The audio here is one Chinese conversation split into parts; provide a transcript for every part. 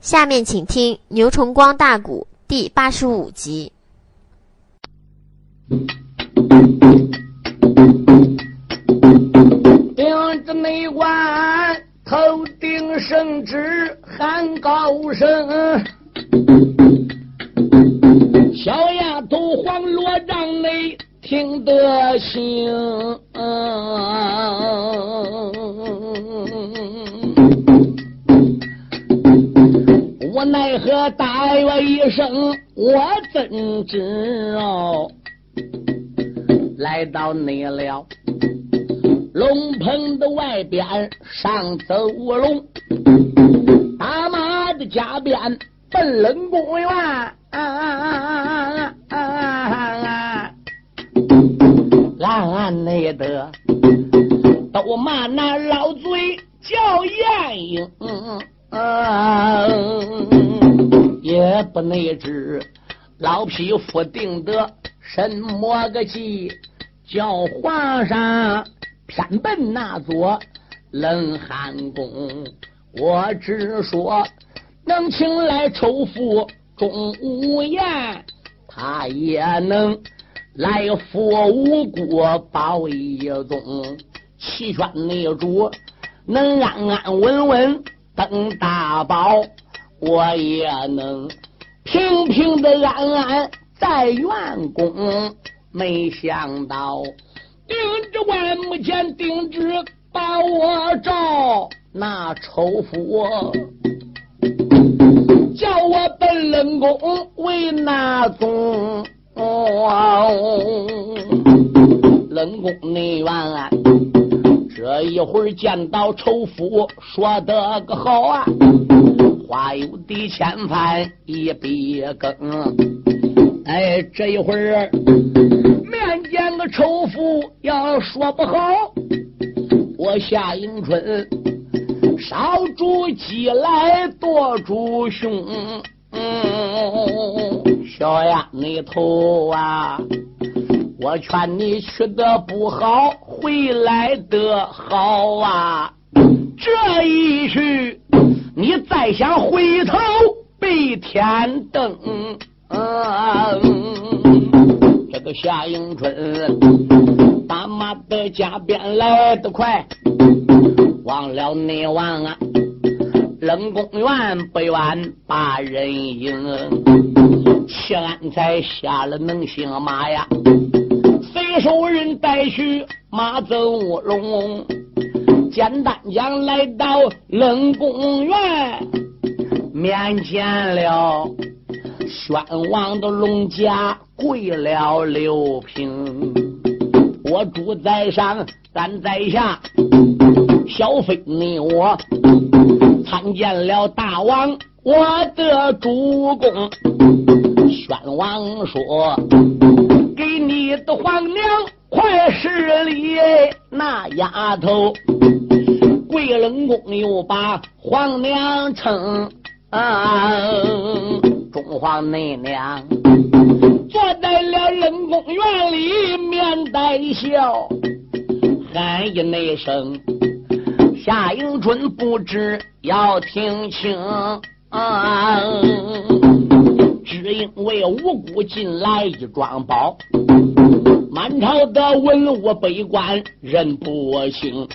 下面请听《牛崇光大鼓》第八十五集。顶着内官头顶圣旨喊高声，小丫头黄罗帐内听得清。我奈何大我一声，我怎知哦？来到你了龙棚的外边上走龙，打马的加鞭奔冷宫院。啊啊啊啊啊！俺内的都骂那老嘴叫晏婴。嗯，嗯也不内知老匹夫定得什么个计，叫皇上偏奔那座冷寒宫。我只说能请来仇富钟无艳，他也能来扶无辜保一宗，齐宣内主能安安稳稳。登大宝，我也能平平的安安在元宫。没想到定制万目前定制把我召那仇夫，叫我奔冷宫为那宗。冷宫内院。这一会儿见到仇夫，说得个好啊！话有抵千番，一笔更。哎，这一会儿面见个仇夫，要说不好，我夏迎春烧猪鸡来剁猪胸。嗯，小丫头啊！我劝你去的不好，回来的好啊！这一去，你再想回头被天灯。这个夏迎春，打马的加鞭来得快，忘了内王啊！冷宫院不远把人迎，谢安才下了能行马呀！随手人带去马走龙，简单讲来到冷宫院，面见了宣王的龙家跪了六平，我主在上，咱在下，小飞你我参见了大王，我的主公。宣王说。的皇娘快施礼，那丫头桂冷宫又把皇娘称，中皇内娘坐在了冷宫院里面带笑，喊一那声夏迎春不知要听清。只因为无辜进来一桩宝，满朝的文武百官认不清。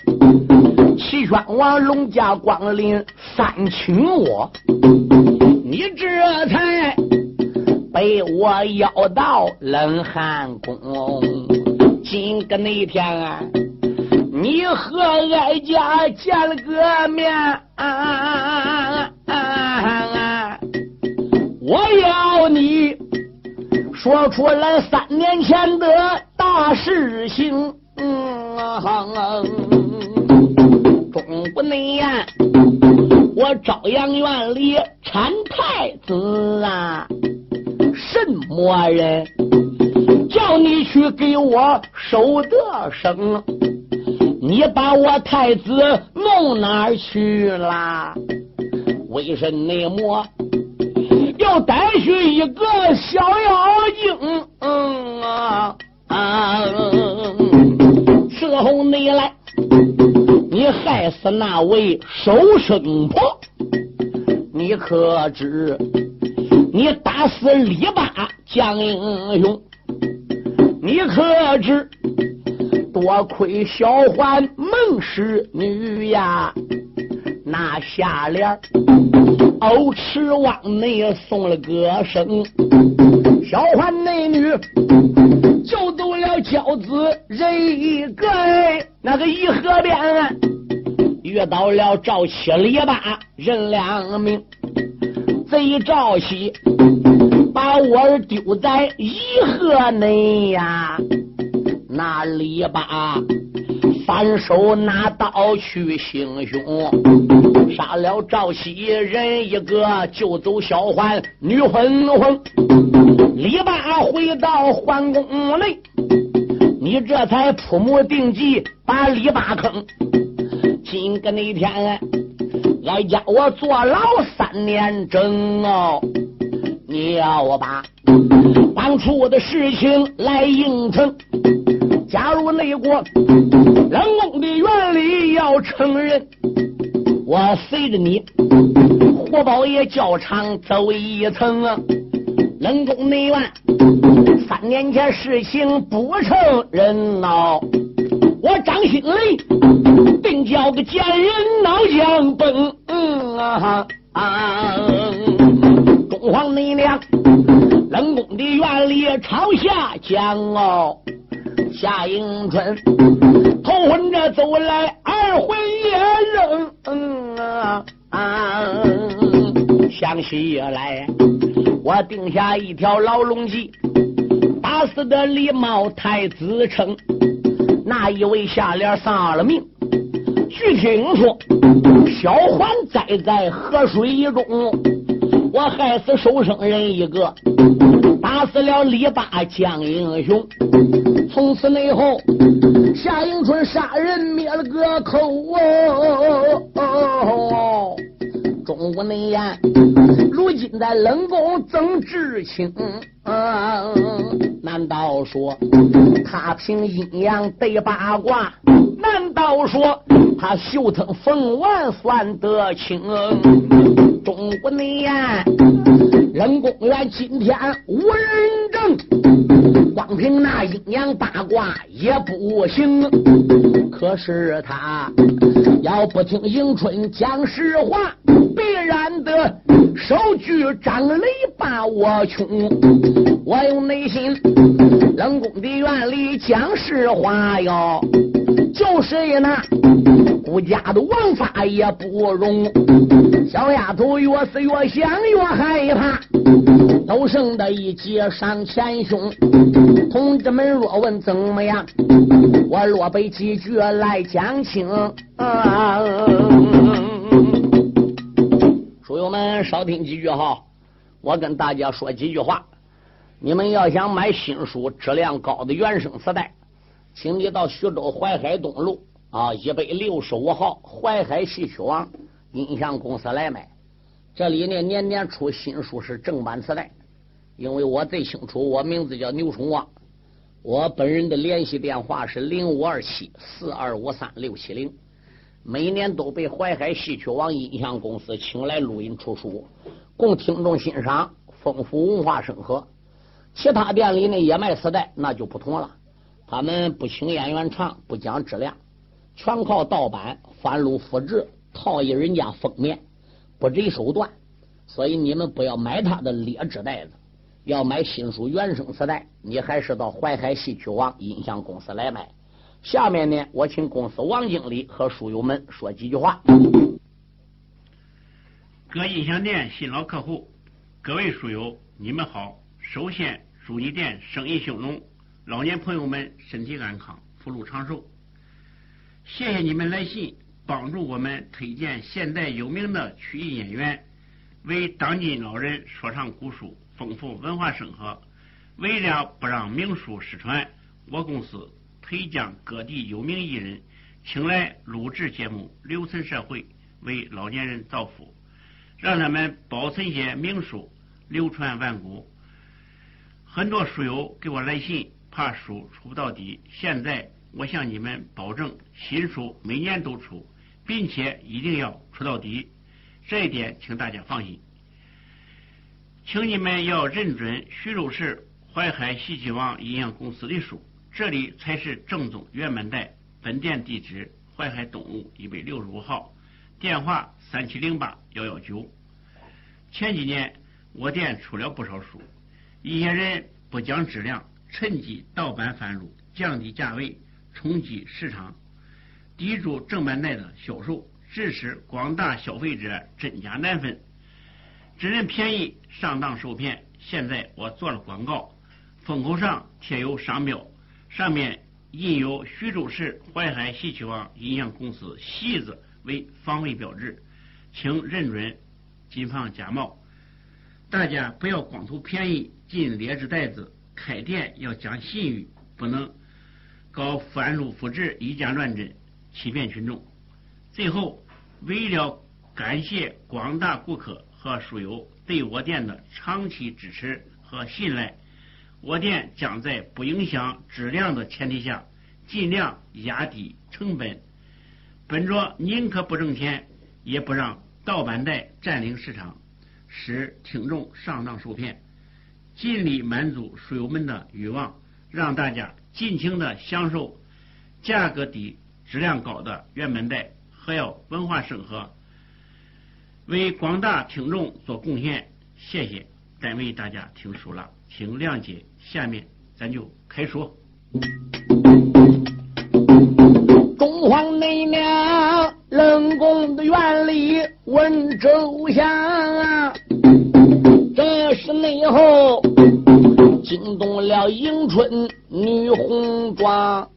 齐宣王龙家光临三请我，你这才被我邀到冷寒宫。今个那天啊，你和哀家见了个面。啊啊说出来三年前的大事情。嗯啊，中不内呀，我朝阳院里产太子啊，什么人叫你去给我守得生？你把我太子弄哪儿去了？为什么？要带去一个小妖精，嗯啊啊！伺候你来，你害死那位收生婆，你可知？你打死李八将英雄，你可知？多亏小环孟氏女呀，那下联欧池往内送了歌声，小环内女就走了娇子人一个，那个颐和边遇到了赵七李八人两命。贼赵喜把我丢在颐和内呀，那李八反手拿刀去行凶，杀了赵喜人一个，救走小环女混混。李八回到皇宫内，你这才铺木定计把李八坑。今个那天。挨家我坐牢三年整哦，你要我把当初的事情来应承。假如内国冷宫的原理要承认，我随着你活宝爷教场走一层啊。冷宫内院三年前事情不承认哦。我张新雷定叫个贱人脑浆崩，嗯啊啊！中皇内娘冷宫的院里朝下讲哦，夏迎春头昏着走来，二魂也扔，嗯啊啊！想起来，我定下一条牢笼计，打死的李茂太子称。那一位下联丧了命，据听说小环栽在河水中，我害死守生人一个，打死了李八将英雄。从此以后，夏迎春杀人灭了个口哦。哦哦中午内言，如今在冷宫曾知青，难道说他凭阴阳对八卦？难道说他绣藤凤丸算得清？中午内言，冷宫院今天无人证，光凭那阴阳八卦也不行。可是他要不听迎春讲实话。必然的，手举张雷把我穷。我用内心冷宫的院里讲实话哟，就是那顾家的王法也不容。小丫头越思越想越害怕，都剩的一截上前胸。同志们若问怎么样，我落背几句来讲清。书友们少听几句哈，我跟大家说几句话。你们要想买新书、质量高的原声磁带，请你到徐州淮海东路啊一百六十五号淮海戏曲网音像公司来买。这里呢年年出新书是正版磁带，因为我最清楚，我名字叫牛崇旺，我本人的联系电话是零五二七四二五三六七零。每年都被淮海戏曲网音像公司请来录音出书，供听众欣赏，丰富文化生活。其他店里呢也卖磁带，那就不同了。他们不请演员唱，不讲质量，全靠盗版、翻录、复制、套印人家封面，不择手段。所以你们不要买他的劣质袋子，要买新书原声磁带，你还是到淮海戏曲网音像公司来买。下面呢，我请公司王经理和书友们说几句话。各音响店新老客户，各位书友，你们好！首先祝你店生意兴隆，老年朋友们身体安康，福禄长寿。谢谢你们来信，帮助我们推荐现代有名的曲艺演员，为当今老人说唱古书，丰富文化生活。为了不让名书失传，我公司。推将各地有名艺人请来录制节目，留存社会，为老年人造福，让他们保存些名书，流传万古。很多书友给我来信，怕书出不到底。现在我向你们保证，新书每年都出，并且一定要出到底。这一点请大家放心。请你们要认准徐州市淮海西岐王营养公司的书，这里才是正宗原版带。本店地址：淮海东路一百六十五号，电话三七零八幺幺九。前几年我店出了不少书，一些人不讲质量，趁机盗版贩入，降低价位，冲击市场，抵住正版带的销售，致使广大消费者真假难分。只认便宜上当受骗，现在我做了广告，封口上贴有商标，上面印有徐州市淮海戏曲王营养公司“戏”字为防伪标志，请认准，谨防假冒。大家不要光图便宜进劣质袋子，开店要讲信誉，不能搞翻录复制、以假乱真，欺骗群众。最后，为了感谢广大顾客。和书友对我店的长期支持和信赖，我店将在不影响质量的前提下，尽量压低成本，本着宁可不挣钱，也不让盗版带占领市场，使听众上当受骗，尽力满足书友们的欲望，让大家尽情的享受价格低、质量高的原版带，还要文化生活。为广大听众做贡献，谢谢，单为大家听书了，请谅解。下面咱就开说。中皇内娘冷宫的院里问周详啊，这是内后惊动了迎春女红妆，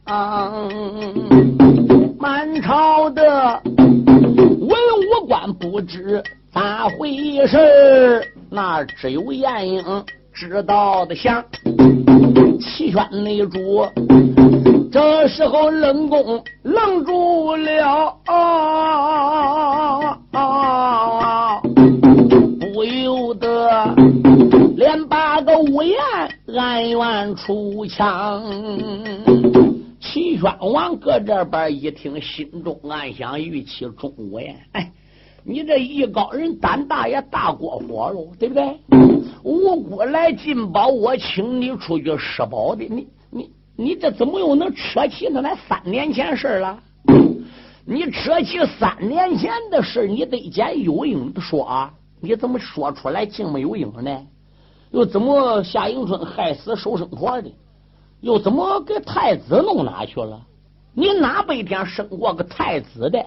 满朝的。文武官不知咋回事那只有晏婴知道的详。齐宣内主这时候冷宫愣住了，不由得连八个五言暗怨出腔。齐宣王搁这边一听，心中暗想：玉器钟无艳，哎，你这艺高人胆大也大过火喽，对不对？无辜来进宝，我请你出去施宝的，你你你这怎么又能扯起那来三年前事了？你扯起三年前的事，你得见有影的说啊！你怎么说出来竟没有影呢？又怎么夏迎春害死收生婆的？又怎么给太子弄哪去了？你哪一天生过个太子的？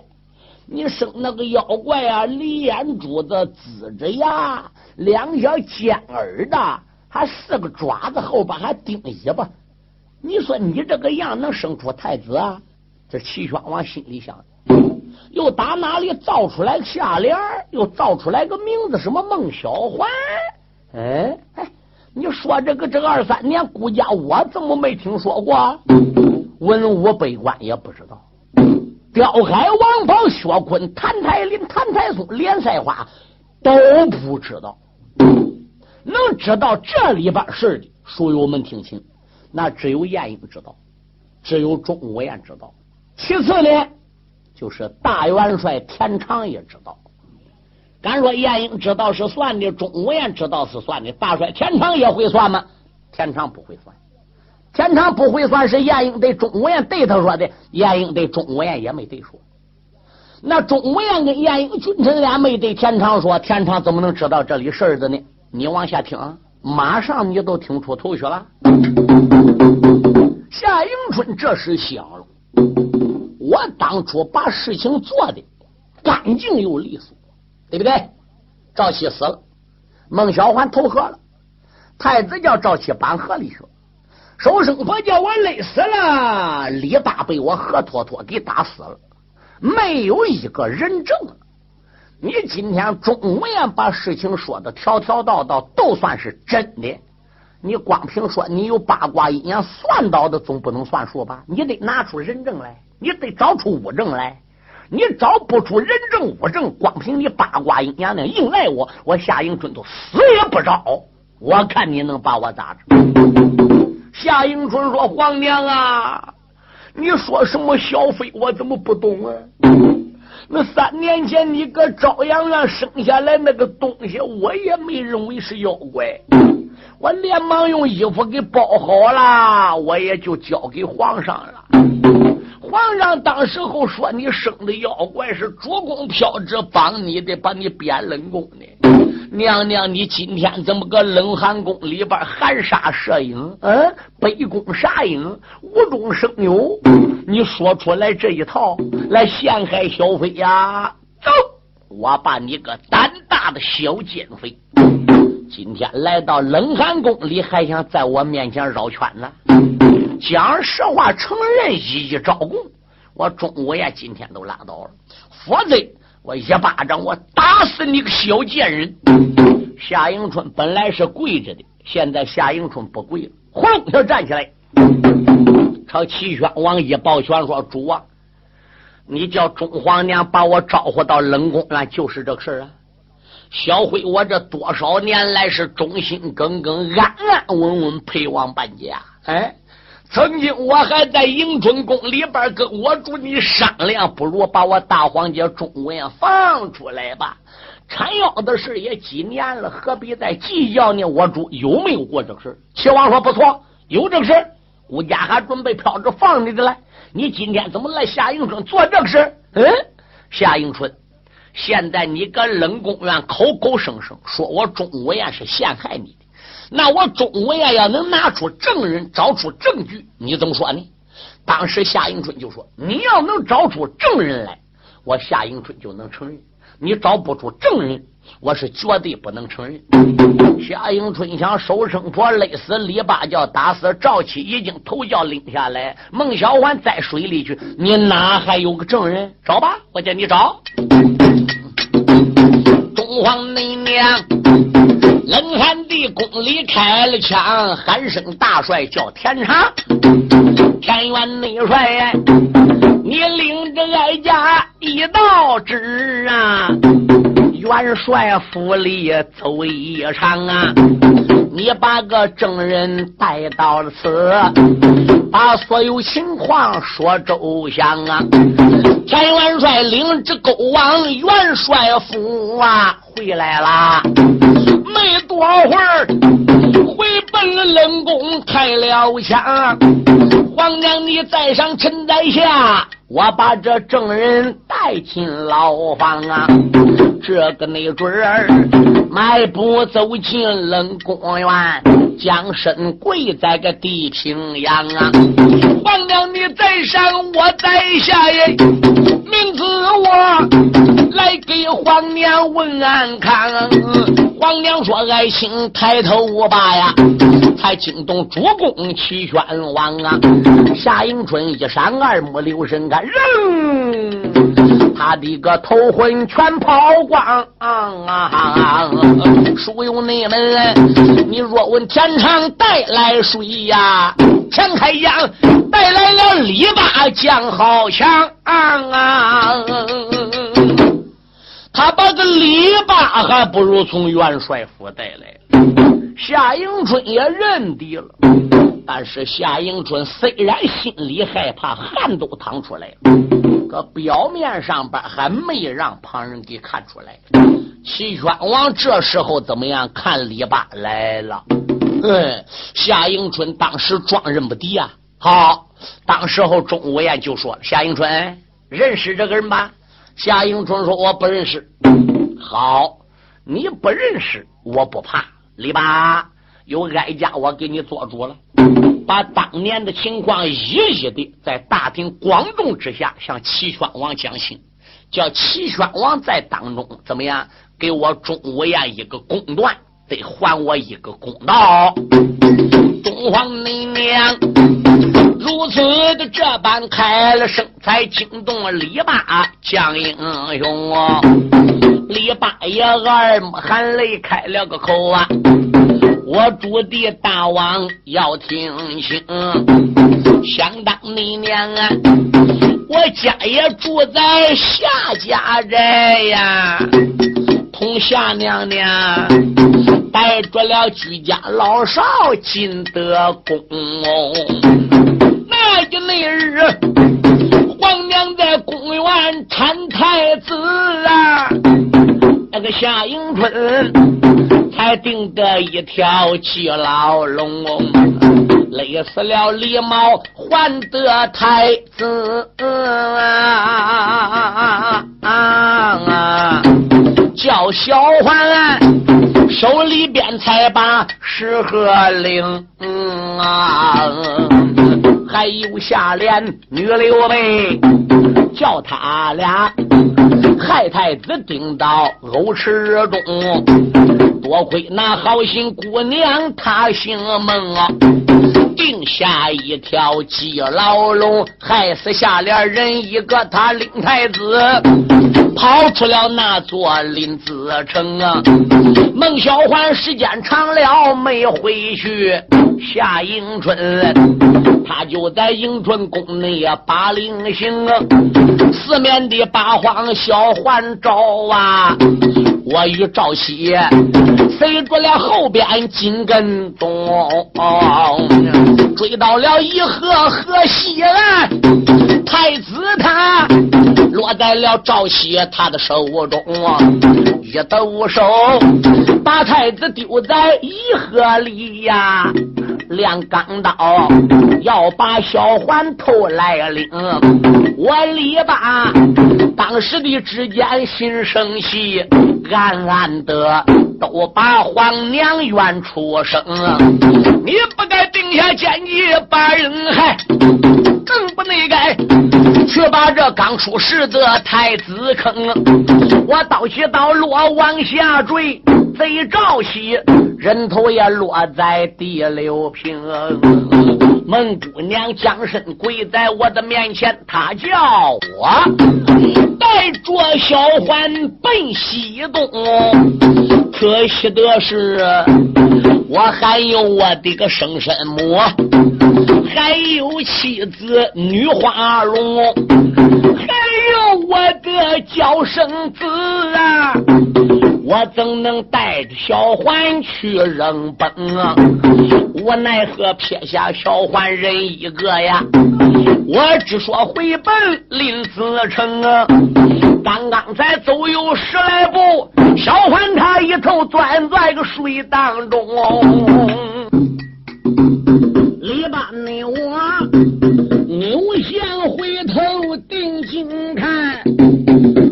你生那个妖怪啊，梨眼珠子、呲着牙、两小尖耳的，还四个爪子后边还钉尾巴。你说你这个样能生出太子啊？这齐宣王心里想，又打哪里造出来个下联？又造出来个名字，什么孟小环？哎哎。你说这个这个二三年，顾家我怎么没听说过？文武百官也不知道。刁海、王宝、薛坤、谭台林、谭台松、连赛花都不知道。能知道这里边事的书友们听清，那只有晏婴知道，只有钟无艳知道。其次呢，就是大元帅田常也知道。敢说晏婴知道是算的，钟无艳知道是算的，大帅田常也会算吗？田常不会算，田常不会算是晏婴对钟无艳对他说的，晏婴对钟无艳也没对说。那钟无艳跟晏婴君臣俩没对田常说，田常怎么能知道这里事儿的呢？你往下听，马上你都听出头绪了。夏迎春这时想了，我当初把事情做的干净又利索。对不对？赵七死了，孟小环投河了，太子叫赵七搬河里去，收生婆叫我累死了，李大被我活脱脱给打死了，没有一个人证。你今天钟无艳把事情说的条条道道都算是真的，你光凭说你有八卦阴阳算到的，总不能算数吧？你得拿出人证来，你得找出物证来。你找不出人证物证，光凭你八卦阴阳的硬赖我，我夏迎春都死也不找。我看你能把我咋着？夏迎春说：“皇娘啊，你说什么小妃，我怎么不懂啊？那三年前你搁朝阳院生下来那个东西，我也没认为是妖怪。我连忙用衣服给包好了，我也就交给皇上了。皇上当时候说你生的妖怪是主公飘旨帮你的，把你贬冷宫的。娘娘，你今天怎么个冷寒宫里边含沙射影？嗯，杯弓杀影，无中生有。你说出来这一套来陷害小飞呀？走，我把你个胆大的小奸妃，今天来到冷寒宫里，还想在我面前绕圈子？讲实话，承认一一招供，我钟无艳今天都拉倒了，否则。我一巴掌，我打死你个小贱人！夏迎春本来是跪着的，现在夏迎春不跪了，轰就站起来，朝齐宣王一抱拳说：“主啊，你叫中皇娘把我招呼到冷宫院，就是这个事儿啊！小辉，我这多少年来是忠心耿耿、安安稳稳陪王半家，哎。”曾经我还在迎春宫里边跟我主你商量，不如把我大皇姐钟无艳放出来吧。缠腰的事也几年了，何必再计较呢？我主有没有过这个事？齐王说不错，有这个事。吴家还准备飘着放你的来，你今天怎么来夏迎春做这个事？嗯，夏迎春，现在你跟冷宫院口口声声说我钟无艳是陷害你。那我钟无艳要能拿出证人，找出证据，你怎么说呢？当时夏迎春就说：“你要能找出证人来，我夏迎春就能承认；你找不出证人，我是绝对不能承认。”夏迎春想收生婆勒死李八叫打死赵七，已经头轿拎下来，孟小环在水里去，你哪还有个证人？找吧，我叫你找。中皇内娘。冷寒地宫里开了枪，喊声大帅叫田常，田元内帅，你领着哀家一道旨啊，元帅府里走一场啊，你把个证人带到了此，把所有情况说周详啊。田元帅领着勾王元帅府啊，回来了。没多会儿，回奔了冷宫开了枪。皇娘，你在上，臣在下，我把这证人带进牢房啊。这个没准儿，迈步走进冷宫院，将身跪在个地平阳啊。皇娘，你在上，我在下耶，名字我来给皇娘问安康。皇娘说：“爱卿抬头我爸呀，才惊动主公齐宣王啊！”夏迎春一闪二目留神看，扔他的个头魂全抛光啊！书有你们，你若问天长带来谁呀？钱开阳带来了李八将好强啊！他把个篱笆还不如从元帅府带来。夏迎春也认敌了，但是夏迎春虽然心里害怕，汗都淌出来了，可表面上边还没让旁人给看出来。齐宣王这时候怎么样？看篱笆来了。嗯，夏迎春当时装认不敌啊。好，当时候钟无艳就说：“夏迎春认识这个人吧？”夏迎春说：“我不认识。”好，你不认识我不怕。李八有哀家，我给你做主了，把当年的情况一一的在大庭广众之下向齐宣王讲清，叫齐宣王在当中怎么样给我钟无艳一个公断，得还我一个公道。东皇内娘。如此的这般开了声，才惊动了李八将英雄。李八爷二目含泪开了个口啊！我主的大王要听清，想当年啊，我家也住在夏家寨呀，同夏娘娘带着了居家老少进得宫。那一那日，皇娘在宫院产太子啊，那个夏迎春才定得一条鸡牢笼，累死了李茂，还得太子啊！叫小环手里边才把十合令啊！还有下联女刘备，叫他俩害太子顶到欧池中。多亏那好心姑娘，她姓孟啊，定下一条鸡牢笼，害死下联人一个，他领太子跑出了那座林子城啊。孟小环时间长了没回去，夏迎春。他就在迎春宫内啊，把令行啊，四面的八荒小环照啊，我与赵喜随着了后边紧跟踪，追到了一河河西岸，太子他落在了赵喜他的手中，一抖手把太子丢在一河里呀。练钢刀要把小环偷来领，我李八当时的之间心生喜，暗暗的都把皇娘怨出声。你不该定下奸计把人害，更不内该去把这刚出世的太子坑。我刀起刀落往下坠。贼赵喜人头也落在第六平，孟姑娘将身跪在我的面前，她叫我带着小环奔西东。可惜的是，我还有我的个生身母，还有妻子女花容，还有我的娇生子啊。我怎能带着小环去扔崩啊？我奈何撇下小环人一个呀？我只说回奔林子城啊！刚刚才走有十来步，小环他一头钻钻水当中。李八内我扭向回头定睛看，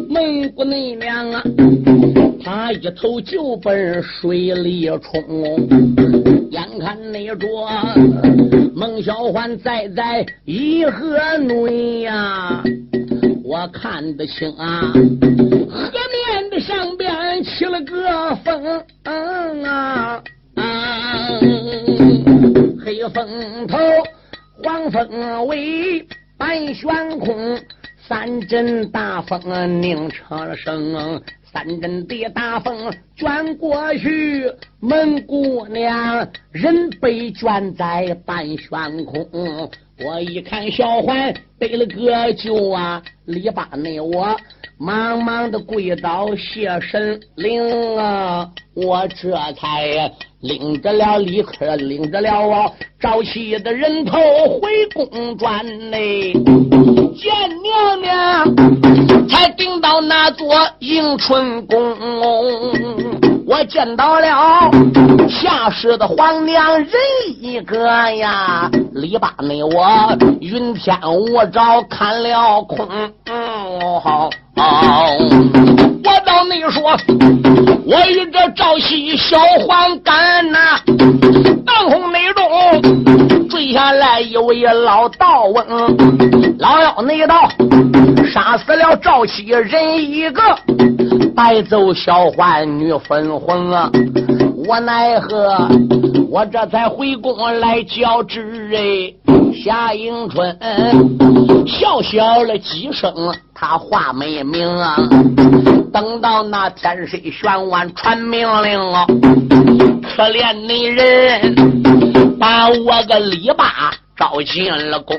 蒙古那娘啊！他一头就奔水里冲，眼看那着孟小环栽在一河内呀，我看得清啊，河面的上个风啊，黑风头，黄风尾，半悬空，三阵大风拧成声。三阵的大风卷过去，蒙姑娘人被卷在半悬空。我一看小环背了个酒啊，篱笆内我忙忙的跪倒谢神灵啊，我这才领着了李克，领着了我赵七的人头回宫转内。见娘娘，才顶到那座迎春宫，我见到了下世的皇娘人一个呀，李八内我云天雾罩看了空，嗯好。我到你说，我与这赵西小黄干呐，坠下来一老道翁，老妖内道杀死了赵喜人一个，带走小环女粉红啊！我奈何？我这才回宫来交旨哎，夏迎春笑笑了几声，他话没明啊。等到那天水玄万传命令了，可怜那人把我个篱笆招进了宫，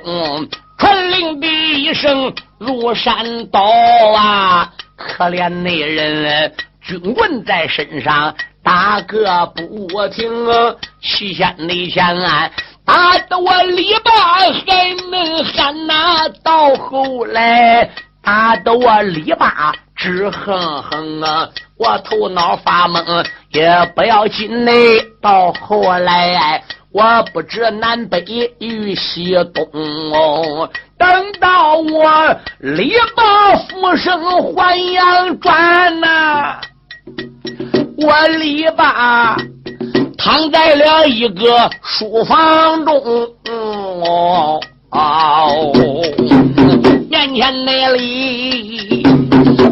传令的一声如山倒啊！可怜那人军棍在身上。打个不停，七仙内前，打得我篱笆还能喊呐，到后来打得我篱笆直哼哼啊！我头脑发懵也不要紧嘞。到后来我不知南北与西东哦。等到我篱笆复生还阳转呐，我篱笆。躺在了一个书房中，哦，哦面前那里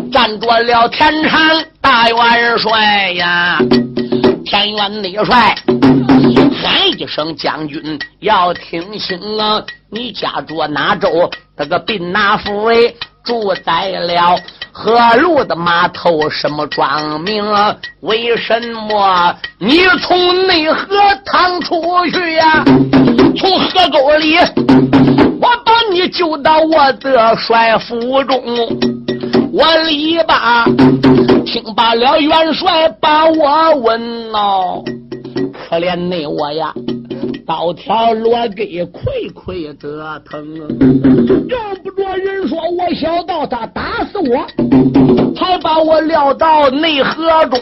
站着了田常大元帅呀，田元内帅喊一声将军，要听清啊！你家住哪州？那个兵哪府？哎，住在了。河路的码头什么庄名？为什么你从内河淌出去呀？从河沟里，我把你救到我的帅府中。我篱笆听罢了，元帅把我问喽，可怜那我呀。刀条落给亏亏的疼，要不着人说我小道他打死我，才把我撂到内河中，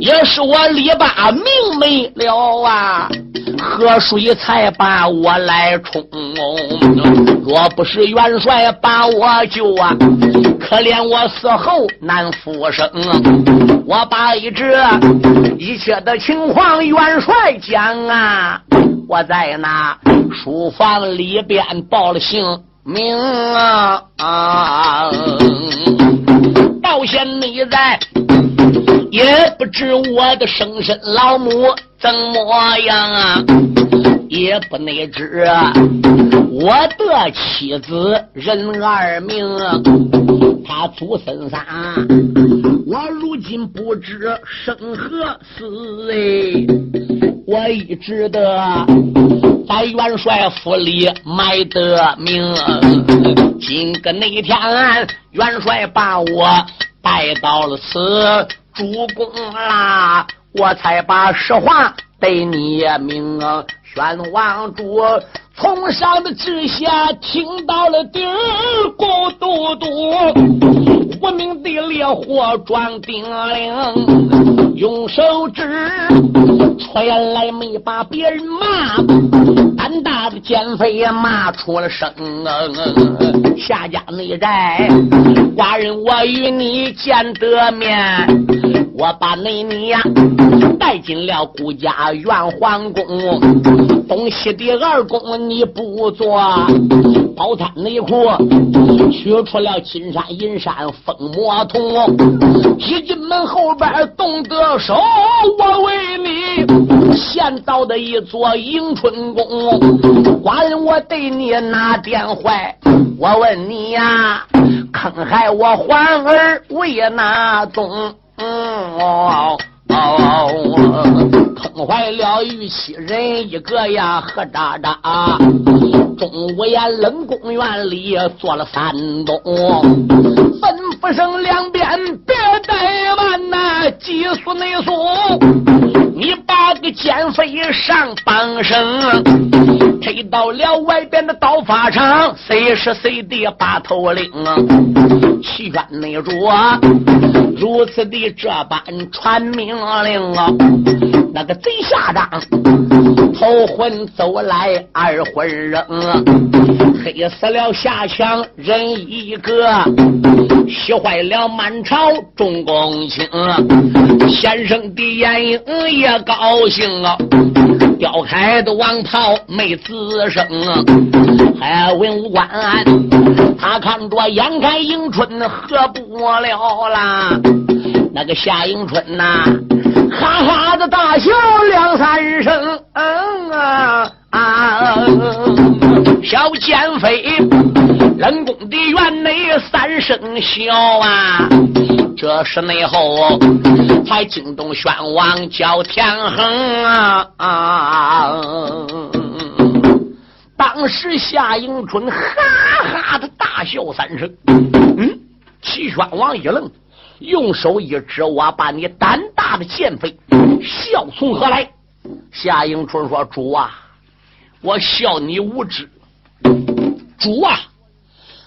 也是我篱笆命没了啊，河水才把我来冲。若不是元帅把我救啊，可怜我死后难复生。我把一这一切的情况元帅讲啊。我在那书房里边报了姓名啊，到现在也不知我的生身老母怎么样啊，也不内知我的妻子任二名，他祖孙仨，我如今不知生何死哎。我一直的在元帅府里埋的名，今个那天元帅把我带到了此主公啦，我才把实话对你明。宣王主从上的至下听到了底儿，咕嘟嘟，无名的烈火撞叮铃，用手指。原来没把别人骂，胆大的奸匪也骂出了声。下家内宅，寡人我与你见得面，我把内你呀带进了顾家元皇宫，东西的二宫你不做，宝滩内库取出了金山银山封魔铜，一进门后边动得手，我为你。现造的一座迎春宫，寡人我对你哪点坏？我问你呀，坑害我环儿为哪宗？哦哦，坑坏了玉妻人一个呀，何渣渣！中午呀，冷宫院里坐了三冬，吩咐声两边别怠慢呐，急速内速。你把个奸匪上绑绳，推到了外边的刀法场，随时随地把头领？齐宣内主如此的这般传命令啊！那个贼下帐，头魂走来二魂扔，黑死了下墙人一个，气坏了满朝众公卿，先生的眼影也高兴啊！吊开的王袍没吱声，还文武官，他看着眼看迎春喝不了啦，那个夏迎春呐，哈哈的大笑两三声，嗯啊啊，小奸妃，冷宫的院内三声笑啊。这是内后才惊动宣王叫天恒啊！啊！当时夏迎春哈哈的大笑三声。嗯，齐宣王一愣，用手一指：“我把你胆大的贱妃，笑从何来？”夏迎春说：“主啊，我笑你无知。主啊，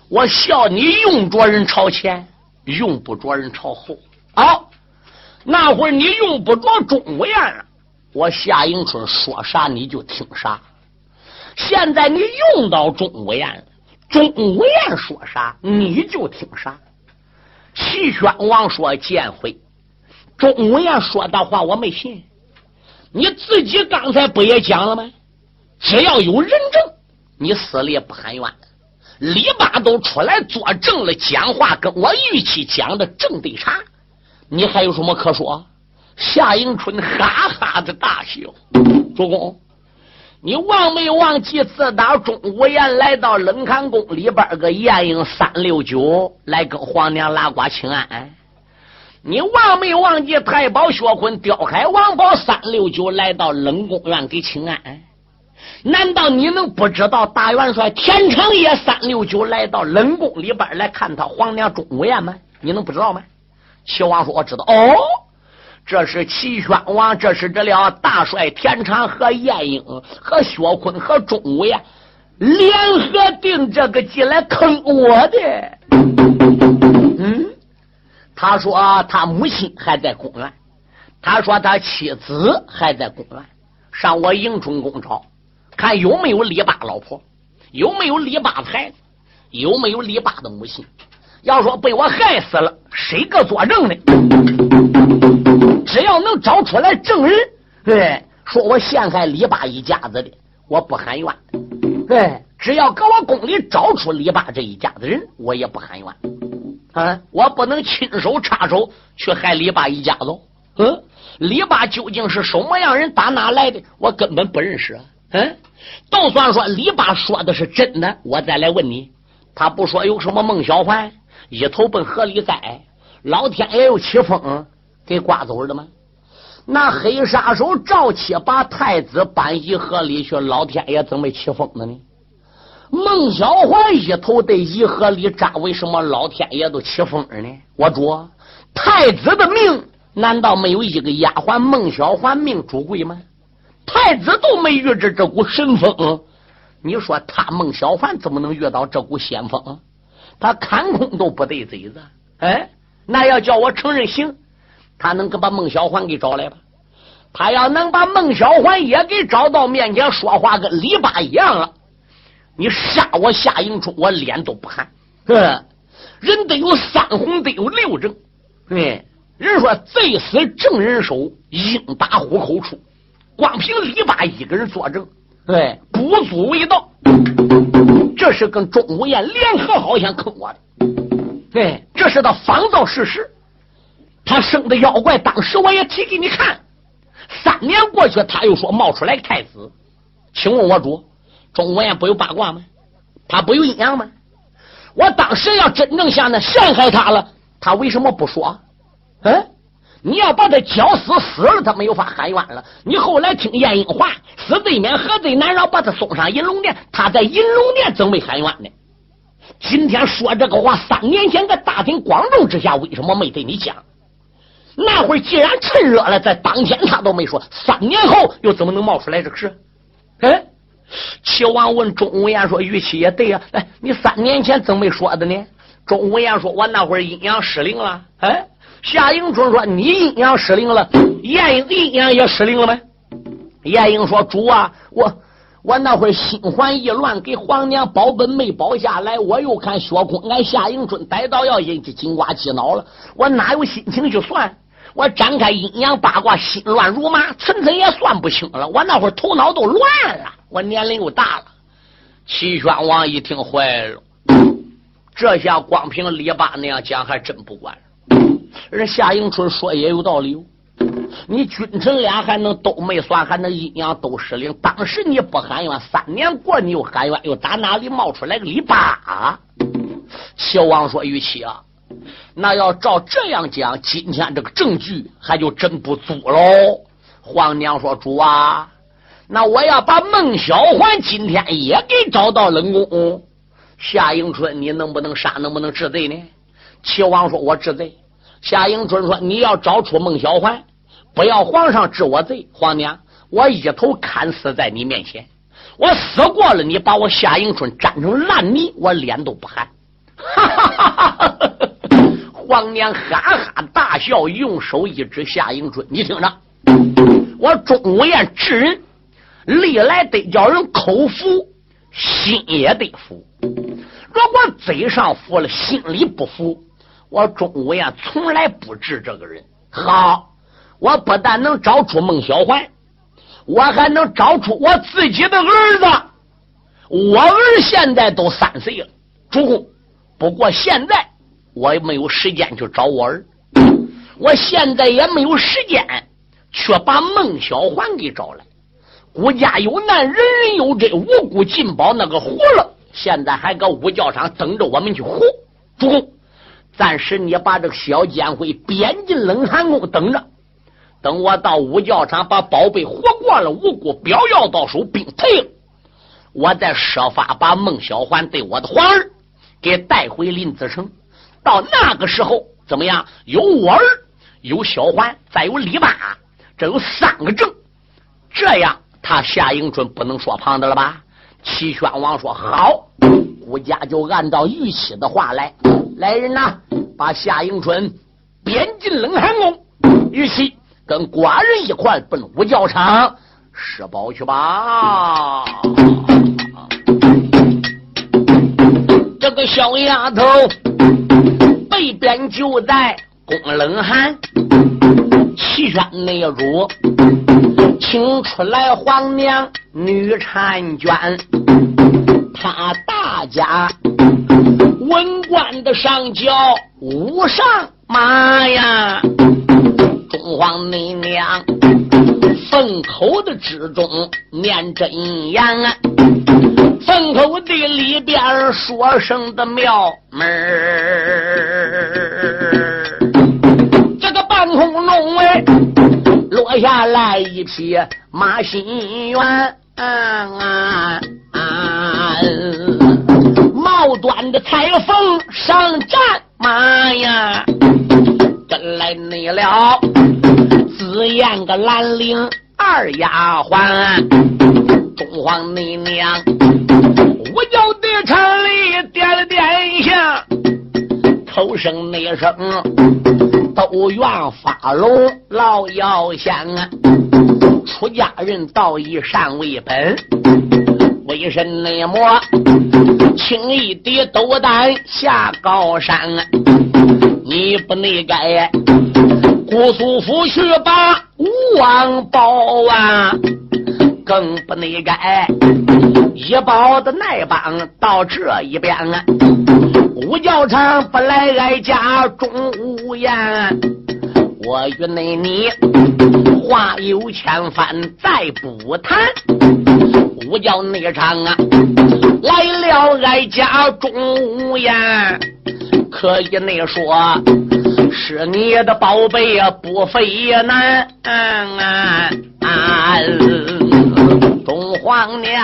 我笑你用着人朝前，用不着人朝后。好，那会儿你用不着钟无艳了，我夏迎春说啥你就听啥。现在你用到钟无艳了，钟无艳说啥你就听啥。齐宣王说见回，钟无艳说的话我没信。你自己刚才不也讲了吗？只要有人证，你死了也不喊冤。李八都出来作证了，讲话跟我预期讲的正对差，你还有什么可说？夏迎春哈哈的大笑。主公，你忘没忘记自打钟无艳来到冷寒宫里边个晏婴三六九来跟皇娘拉呱请安？你忘没忘记太保薛坤调开王宝三六九来到冷宫院给请安？难道你能不知道大元帅田长业三六九来到冷宫里边来看他皇娘钟无艳吗？你能不知道吗？齐王说：“我知道。”哦，这是齐宣王，这是这了大帅田长和晏婴和薛坤和钟无艳联合定这个计来坑我的。嗯，他说他母亲还在宫院，他说他妻子还在宫院，上我迎春宫找。看有没有李八老婆，有没有李八的孩子，有没有李八的母亲？要说被我害死了，谁个作证呢？只要能找出来证人，对，说我陷害李八一家子的，我不喊冤。对，只要搁我宫里找出李八这一家子人，我也不喊冤。啊，我不能亲手插手去害李八一家子。嗯，李八究竟是什么样人？打哪来的？我根本不认识。嗯，就算说李八说的是真的，我再来问你，他不说有什么孟小环一头奔河里栽，老天爷又起风给刮走了吗？那黑杀手赵七把太子搬进河里去，老天爷怎么起风了呢？孟小环一头在一河里扎，为什么老天爷都起风呢？我主太子的命难道没有一个丫鬟孟小环命主贵吗？太子都没遇着这股神风，你说他孟小环怎么能遇到这股仙风？他看空都不对嘴子，哎，那要叫我承认行，他能够把孟小环给找来吧？他要能把孟小环也给找到面前说话，跟李八一样了，你杀我夏迎春，我脸都不寒。嗯，人得有三红，得有六正。对，人说贼死正人手，应打虎口处。光凭李八一个人作证，对，不足为道。这是跟钟无艳联合，好像坑我的。对，这是他仿造事实。他生的妖怪，当时我也提给你看。三年过去，他又说冒出来太子。请问我主，钟无艳不有八卦吗？他不有阴阳吗？我当时要真正向那陷害他了，他为什么不说？嗯？你要把他绞死，死了他没有法喊冤了。你后来听晏婴话，死罪免，何罪难饶，把他送上银龙殿。他在银龙殿怎没喊冤呢？今天说这个话，三年前在大庭广众之下，为什么没对你讲？那会儿既然趁热了，在当天他都没说，三年后又怎么能冒出来这个事？哎，齐王问钟无艳说：“玉器也对呀，哎，你三年前怎么没说的呢？”钟无艳说：“我那会儿阴阳失灵了。”哎。夏迎春说：“你阴阳失灵了，晏婴阴阳也失灵了吗？”晏婴说：“主啊，我我那会儿心烦意乱，给皇娘保本没保下来，我又看薛空俺夏迎春逮到要引起，金瓜鸡脑了，我哪有心情去算？我展开阴阳八卦，心乱如麻，层层也算不清了。我那会儿头脑都乱了，我年龄又大了。”齐宣王一听坏了，这下光凭李八那样讲，还真不管。人夏迎春说也有道理，你君臣俩还能都没算，还能阴阳都失灵。当时你不喊冤，三年过你又喊冤，又打哪里冒出来个李八？齐王说：“玉琪啊，那要照这样讲，今天这个证据还就真不足喽。”皇娘说：“主啊，那我要把孟小环今天也给找到冷宫。夏迎春，你能不能杀？能不能治罪呢？”齐王说：“我治罪。”夏迎春说：“你要找出孟小环，不要皇上治我罪。皇娘，我一头砍死在你面前。我死过了，你把我夏迎春粘成烂泥，我脸都不寒。哈哈哈哈哈！皇娘哈哈大笑，用手一指夏迎春：“你听着，我钟无艳治人，历来得叫人口服，心也得服。如果嘴上服了，心里不服，我钟无艳从来不治这个人。好，我不但能找出孟小环，我还能找出我自己的儿子。我儿现在都三岁了，主公。不过现在。”我也没有时间去找我儿，我现在也没有时间去把孟小环给找来。孤家有难，人人有责，无辜进宝那个活了，现在还搁五教场等着我们去活。主公，暂时你把这个小监会贬进冷寒宫等着，等我到五教场把宝贝活过了，无辜表要到手，兵退了，我再设法把孟小环对我的皇儿给带回林子城。到那个时候怎么样？有我儿，有小环，再有李八，这有三个证，这样他夏迎春不能说旁的了吧？齐宣王说好，国家就按照玉期的话来。来人呐，把夏迎春贬进冷寒宫，玉期跟寡人一块奔五教场施宝去吧。这个小丫头。北边就在宫冷寒，齐宣内主，请出来皇娘女婵娟，他大家文官的上轿无上马呀，中皇内娘封口的之中念真言啊。坟口的里边说声的庙门这个半空中哎落下来一匹马心猿，帽短的裁缝上战马呀，跟来你了，紫燕个兰陵二丫鬟，东皇你娘。我叫的城里点了点一下，头声那声都愿发龙老妖仙啊！出家人道以善为本，为神内魔轻易的斗胆下高山啊！你不内该姑苏府去把吴王报啊！更不内该一包的内帮到这一边啊！五教场不来哀家中无言，我与内你话有千番再不谈。五教内场啊，来了哀家中无言，可以内说是你的宝贝呀，不费难。啊皇娘，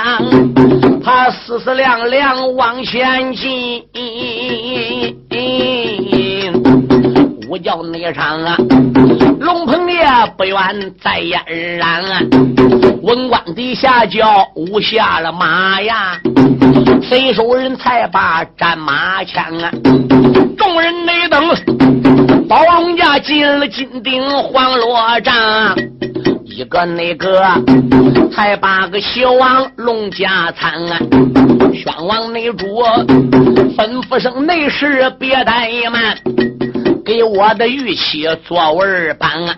她思思量量往前进，我叫内场啊，龙鹏烈不愿再嫣然啊，文官底下叫舞下了马呀，随手人才把战马枪啊，众人内等，宝龙家进了金顶黄罗帐。一个那个，才把个小王龙家参啊！宣王内主吩咐声内侍别怠慢，给我的玉器做文板啊！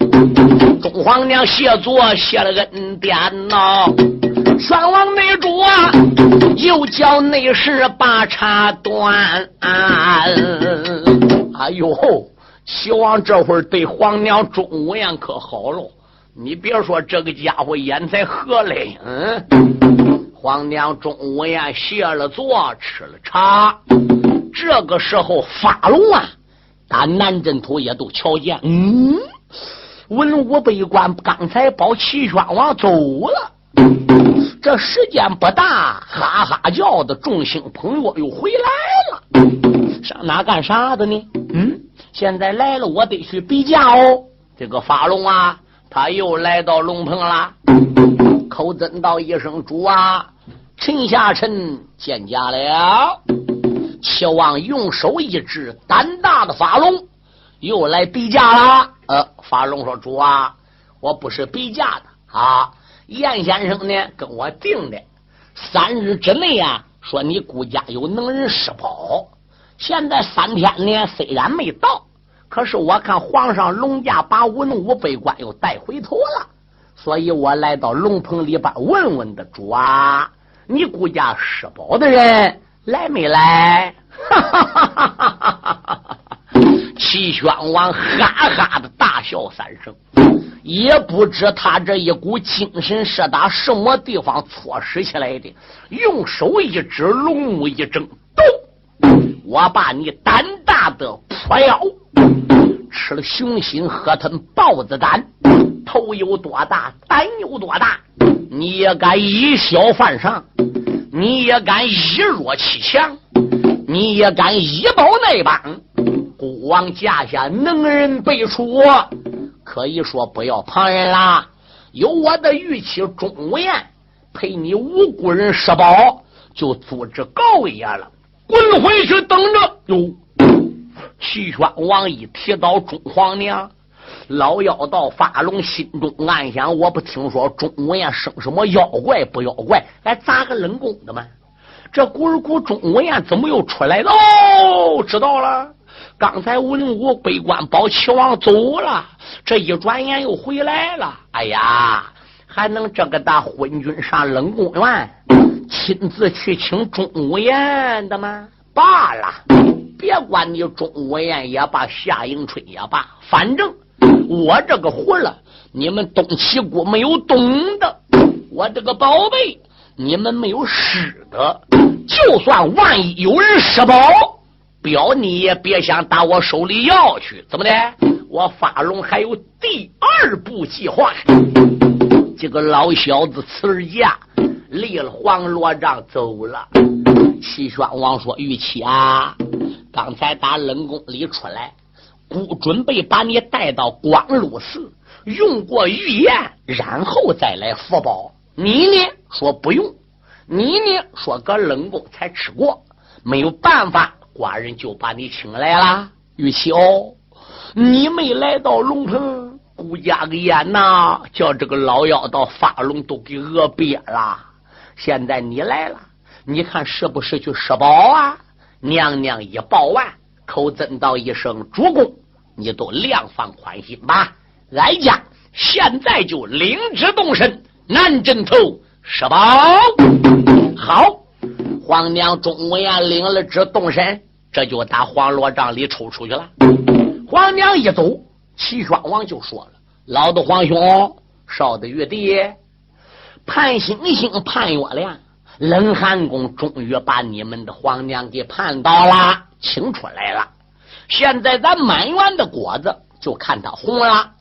中皇娘谢座谢了恩典呐！宣王内主啊，又叫内侍把茶端。哎呦，小王这会儿对皇娘钟无艳可好了。你别说这个家伙眼才合嘞，嗯，皇娘中午呀谢了座，吃了茶。这个时候发龙啊，打南镇土也都瞧见，嗯，文武百官刚才保齐宣王走了，这时间不大，哈哈叫的众星捧月又回来了，上哪干啥的呢？嗯，现在来了，我得去比价哦。这个发龙啊。他又来到龙棚了，口尊道一声：“主啊，陈下臣见驾了。齐王用手一指，胆大的法龙又来比价了。呃，法龙说：“主啊，我不是比价的啊。严先生呢，跟我定的三日之内啊，说你顾家有能人施宝。现在三天呢，虽然没到，可是我看皇上龙驾把文武百官又带回头了，所以我来到龙棚里边问问的主啊，你顾家施宝的人。”来没来？哈哈哈哈哈！齐宣王哈哈的大笑三声，也不知他这一股精神是打什么地方错使起来的。用手一指，龙目一睁，咚！我把你胆大的泼妖，吃了熊心，喝吞豹子胆，头有多大，胆有多大？你也敢以小犯上？你也敢以弱欺强，你也敢以保内帮。孤王驾下能人辈出，可以说不要旁人啦。有我的玉妻钟无艳陪你无辜人施宝，就组织告爷了。滚回去等着！哟，齐宣王一提到钟皇娘。老妖道发龙心中暗想：我不听说钟无艳生什么妖怪不妖怪，来砸个冷宫的吗？这古儿古钟无艳怎么又出来了？哦，知道了，刚才文武百官保齐王走了，这一转眼又回来了。哎呀，还能这个大昏君上冷宫院，亲自去请钟无艳的吗？罢了，别管你钟无艳也罢，夏迎春也罢，反正。我这个活了，你们东齐国没有懂的；我这个宝贝，你们没有失的。就算万一有人失宝，表你也别想打我手里要去。怎么的？我发龙还有第二步计划。这个老小子辞儿驾，立了黄罗帐走了。齐宣王说：“玉琪啊，刚才打冷宫里出来。”不准备把你带到光禄寺，用过御宴，然后再来福宝。你呢说不用，你呢说搁冷宫才吃过，没有办法，寡人就把你请来了。玉琪哦，你没来到龙城，顾家个宴呐，叫这个老妖道发龙都给饿瘪了。现在你来了，你看是不是去施宝啊？娘娘一报完，口尊道一声主公。你都量放宽心吧，哀家现在就领旨动身，南镇头施宝。好，皇娘钟无艳领了旨动身，这就打黄罗帐里抽出去了。皇娘一走，齐宣王就说了：“老的皇兄，少的玉帝，盼星星盼月亮，冷寒宫终于把你们的皇娘给盼到了，请出来了。”现在咱满园的果子就看它红了。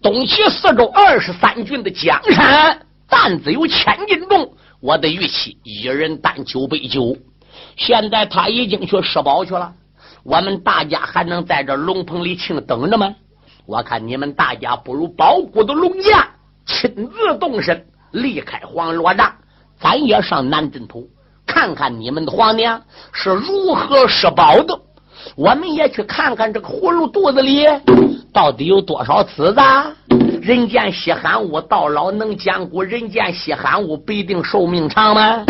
东齐四周二十三郡的江山担子有千斤重，我的玉器一人担九杯酒。现在他已经去施宝去了，我们大家还能在这龙棚里请等着吗？我看你们大家不如保护的龙家亲自动身，离开黄罗帐，咱也上南镇头看看你们的皇娘是如何施宝的。我们也去看看这个葫芦肚子里到底有多少子子。人见稀罕物，到老能坚固；人见稀罕物，必定寿命长吗？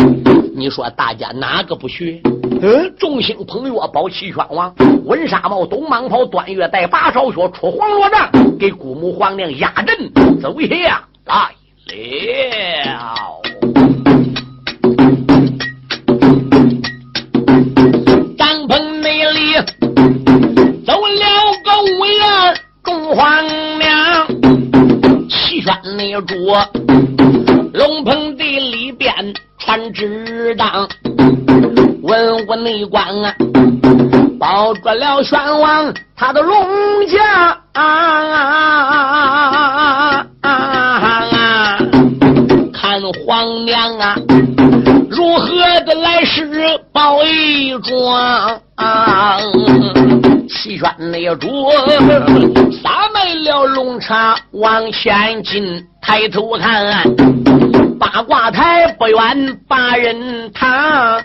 你说大家哪个不学？嗯，众星捧月保齐宣王，温纱帽，东蟒袍，端月带，八朝靴，出黄罗帐，给姑母皇娘压阵走下来了。帐篷内里走了个五粮中皇娘，齐宣内主，龙棚地里边传旨当，文武内官啊，保住了宣王他的龙家啊！看皇娘啊，如何的来世报一桩？齐宣内主。撒卖了龙茶往前进，抬头看，八卦台不远八人堂。